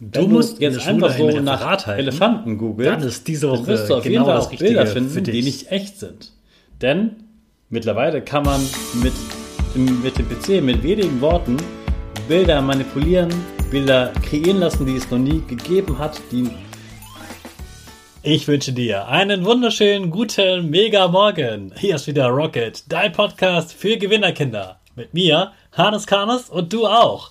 du musst jetzt einfach so nach Referat halten, Elefanten googeln. dann ist diese dann Woche wirst du auf jeden genau Fall das auch Bilder für finden, die nicht echt sind. Denn mittlerweile kann man mit, mit dem PC mit wenigen Worten Bilder manipulieren, Bilder kreieren lassen, die es noch nie gegeben hat, die Ich wünsche dir einen wunderschönen, guten, mega Morgen. Hier ist wieder Rocket, dein Podcast für Gewinnerkinder. Mit mir, Hannes Karnes und du auch.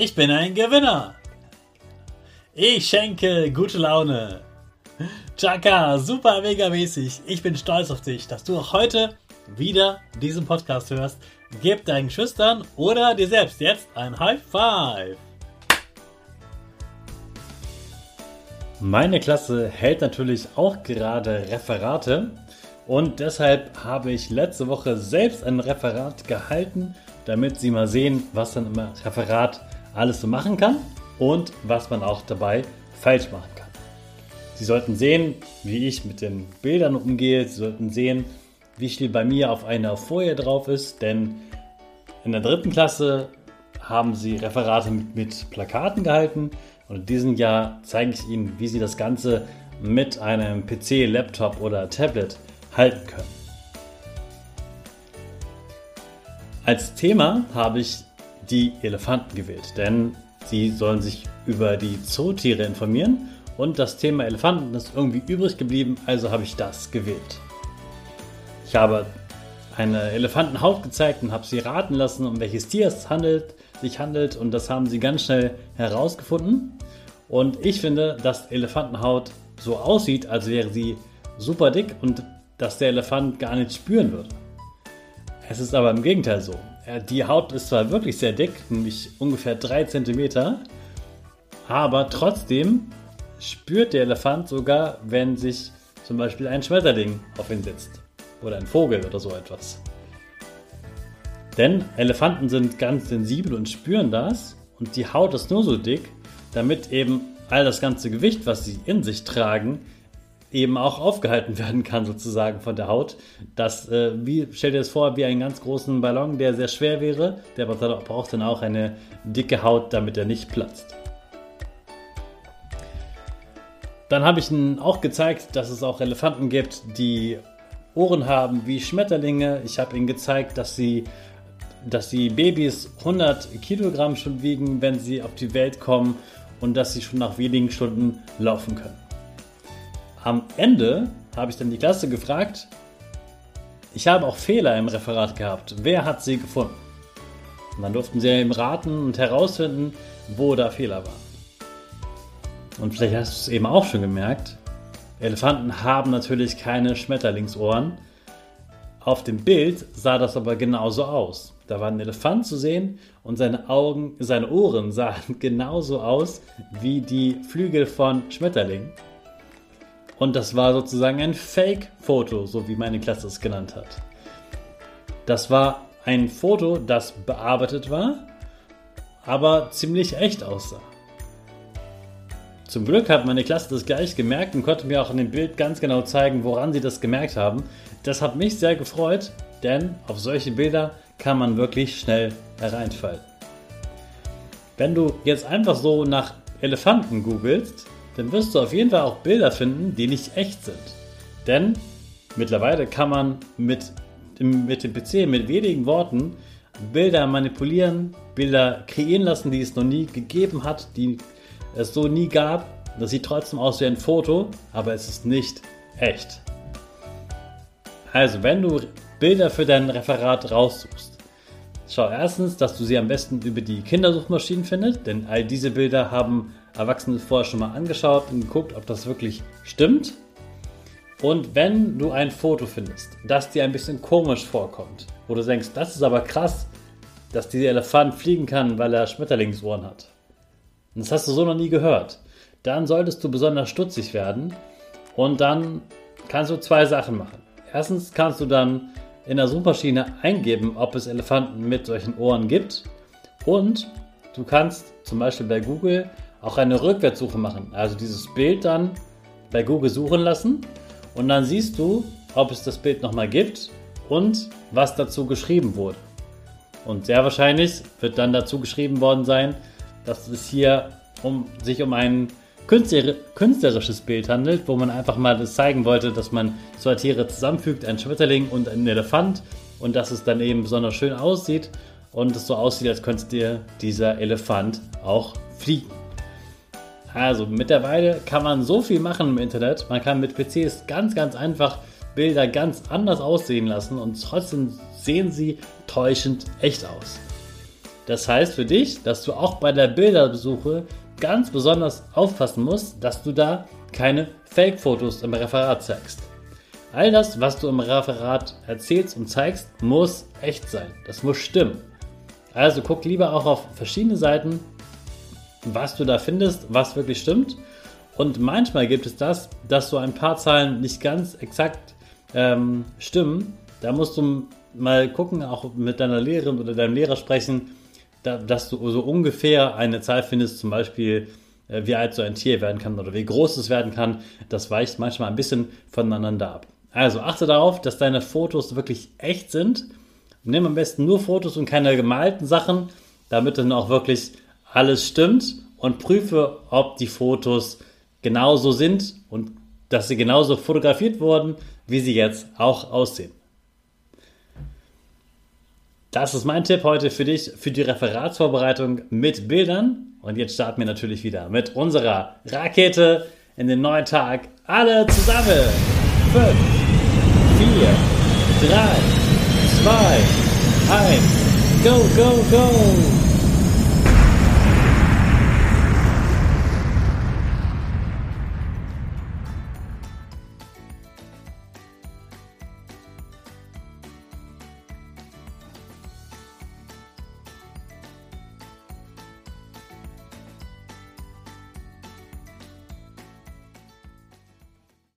Ich bin ein Gewinner. Ich schenke gute Laune. Chaka, super mega mäßig. Ich bin stolz auf dich, dass du auch heute wieder diesen Podcast hörst. Gib deinen Schüchtern oder dir selbst jetzt ein High Five. Meine Klasse hält natürlich auch gerade Referate und deshalb habe ich letzte Woche selbst ein Referat gehalten, damit Sie mal sehen, was dann im Referat alles so machen kann und was man auch dabei falsch machen kann. Sie sollten sehen, wie ich mit den Bildern umgehe. Sie sollten sehen, wie viel bei mir auf einer Folie drauf ist, denn in der dritten Klasse haben sie Referate mit, mit Plakaten gehalten und in diesem Jahr zeige ich Ihnen, wie Sie das Ganze mit einem PC, Laptop oder Tablet halten können. Als Thema habe ich die Elefanten gewählt, denn sie sollen sich über die Zootiere informieren und das Thema Elefanten ist irgendwie übrig geblieben, also habe ich das gewählt. Ich habe eine Elefantenhaut gezeigt und habe sie raten lassen, um welches Tier es handelt, sich handelt und das haben sie ganz schnell herausgefunden. Und ich finde, dass Elefantenhaut so aussieht, als wäre sie super dick und dass der Elefant gar nicht spüren würde. Es ist aber im Gegenteil so. Die Haut ist zwar wirklich sehr dick, nämlich ungefähr 3 cm, aber trotzdem spürt der Elefant sogar, wenn sich zum Beispiel ein Schmetterling auf ihn setzt. Oder ein Vogel oder so etwas. Denn Elefanten sind ganz sensibel und spüren das und die Haut ist nur so dick, damit eben all das ganze Gewicht, was sie in sich tragen, eben auch aufgehalten werden kann sozusagen von der Haut. Das, äh, wie, stell dir das vor, wie einen ganz großen Ballon, der sehr schwer wäre, der braucht dann auch eine dicke Haut, damit er nicht platzt. Dann habe ich Ihnen auch gezeigt, dass es auch Elefanten gibt, die Ohren haben wie Schmetterlinge. Ich habe Ihnen gezeigt, dass sie, dass die Babys 100 Kilogramm schon wiegen, wenn sie auf die Welt kommen und dass sie schon nach wenigen Stunden laufen können. Am Ende habe ich dann die Klasse gefragt, ich habe auch Fehler im Referat gehabt. Wer hat sie gefunden? Und dann durften sie eben raten und herausfinden, wo da Fehler waren. Und vielleicht hast du es eben auch schon gemerkt, Elefanten haben natürlich keine Schmetterlingsohren. Auf dem Bild sah das aber genauso aus. Da war ein Elefant zu sehen und seine Augen, seine Ohren sahen genauso aus wie die Flügel von Schmetterlingen. Und das war sozusagen ein Fake-Foto, so wie meine Klasse es genannt hat. Das war ein Foto, das bearbeitet war, aber ziemlich echt aussah. Zum Glück hat meine Klasse das gleich gemerkt und konnte mir auch in dem Bild ganz genau zeigen, woran sie das gemerkt haben. Das hat mich sehr gefreut, denn auf solche Bilder kann man wirklich schnell hereinfallen. Wenn du jetzt einfach so nach Elefanten googelst, dann wirst du auf jeden Fall auch Bilder finden, die nicht echt sind. Denn mittlerweile kann man mit dem, mit dem PC mit wenigen Worten Bilder manipulieren, Bilder kreieren lassen, die es noch nie gegeben hat, die es so nie gab. Das sieht trotzdem aus wie ein Foto, aber es ist nicht echt. Also, wenn du Bilder für dein Referat raussuchst, schau erstens, dass du sie am besten über die Kindersuchmaschinen findest, denn all diese Bilder haben Erwachsene vorher schon mal angeschaut und geguckt, ob das wirklich stimmt. Und wenn du ein Foto findest, das dir ein bisschen komisch vorkommt, wo du denkst, das ist aber krass, dass dieser Elefant fliegen kann, weil er Schmetterlingsohren hat. Und das hast du so noch nie gehört. Dann solltest du besonders stutzig werden und dann kannst du zwei Sachen machen. Erstens kannst du dann in der Suchmaschine eingeben, ob es Elefanten mit solchen Ohren gibt. Und du kannst zum Beispiel bei Google auch eine Rückwärtssuche machen. Also dieses Bild dann bei Google suchen lassen und dann siehst du, ob es das Bild nochmal gibt und was dazu geschrieben wurde. Und sehr wahrscheinlich wird dann dazu geschrieben worden sein, dass es hier um, sich um ein künstlerisches Bild handelt, wo man einfach mal das zeigen wollte, dass man zwei Tiere zusammenfügt, ein Schmetterling und ein Elefant und dass es dann eben besonders schön aussieht und es so aussieht, als könnte dir dieser Elefant auch fliegen. Also mittlerweile kann man so viel machen im Internet. Man kann mit PCs ganz, ganz einfach Bilder ganz anders aussehen lassen und trotzdem sehen sie täuschend echt aus. Das heißt für dich, dass du auch bei der Bilderbesuche ganz besonders aufpassen musst, dass du da keine Fake-Fotos im Referat zeigst. All das, was du im Referat erzählst und zeigst, muss echt sein. Das muss stimmen. Also guck lieber auch auf verschiedene Seiten, was du da findest, was wirklich stimmt. Und manchmal gibt es das, dass so ein paar Zahlen nicht ganz exakt ähm, stimmen. Da musst du mal gucken, auch mit deiner Lehrerin oder deinem Lehrer sprechen, dass du so ungefähr eine Zahl findest, zum Beispiel äh, wie alt so ein Tier werden kann oder wie groß es werden kann. Das weicht manchmal ein bisschen voneinander ab. Also achte darauf, dass deine Fotos wirklich echt sind. Nimm am besten nur Fotos und keine gemalten Sachen, damit dann auch wirklich alles stimmt und prüfe, ob die Fotos genauso sind und dass sie genauso fotografiert wurden, wie sie jetzt auch aussehen. Das ist mein Tipp heute für dich, für die Referatsvorbereitung mit Bildern. Und jetzt starten wir natürlich wieder mit unserer Rakete in den neuen Tag. Alle zusammen. 5, 4, 3, 2, 1. Go, go, go!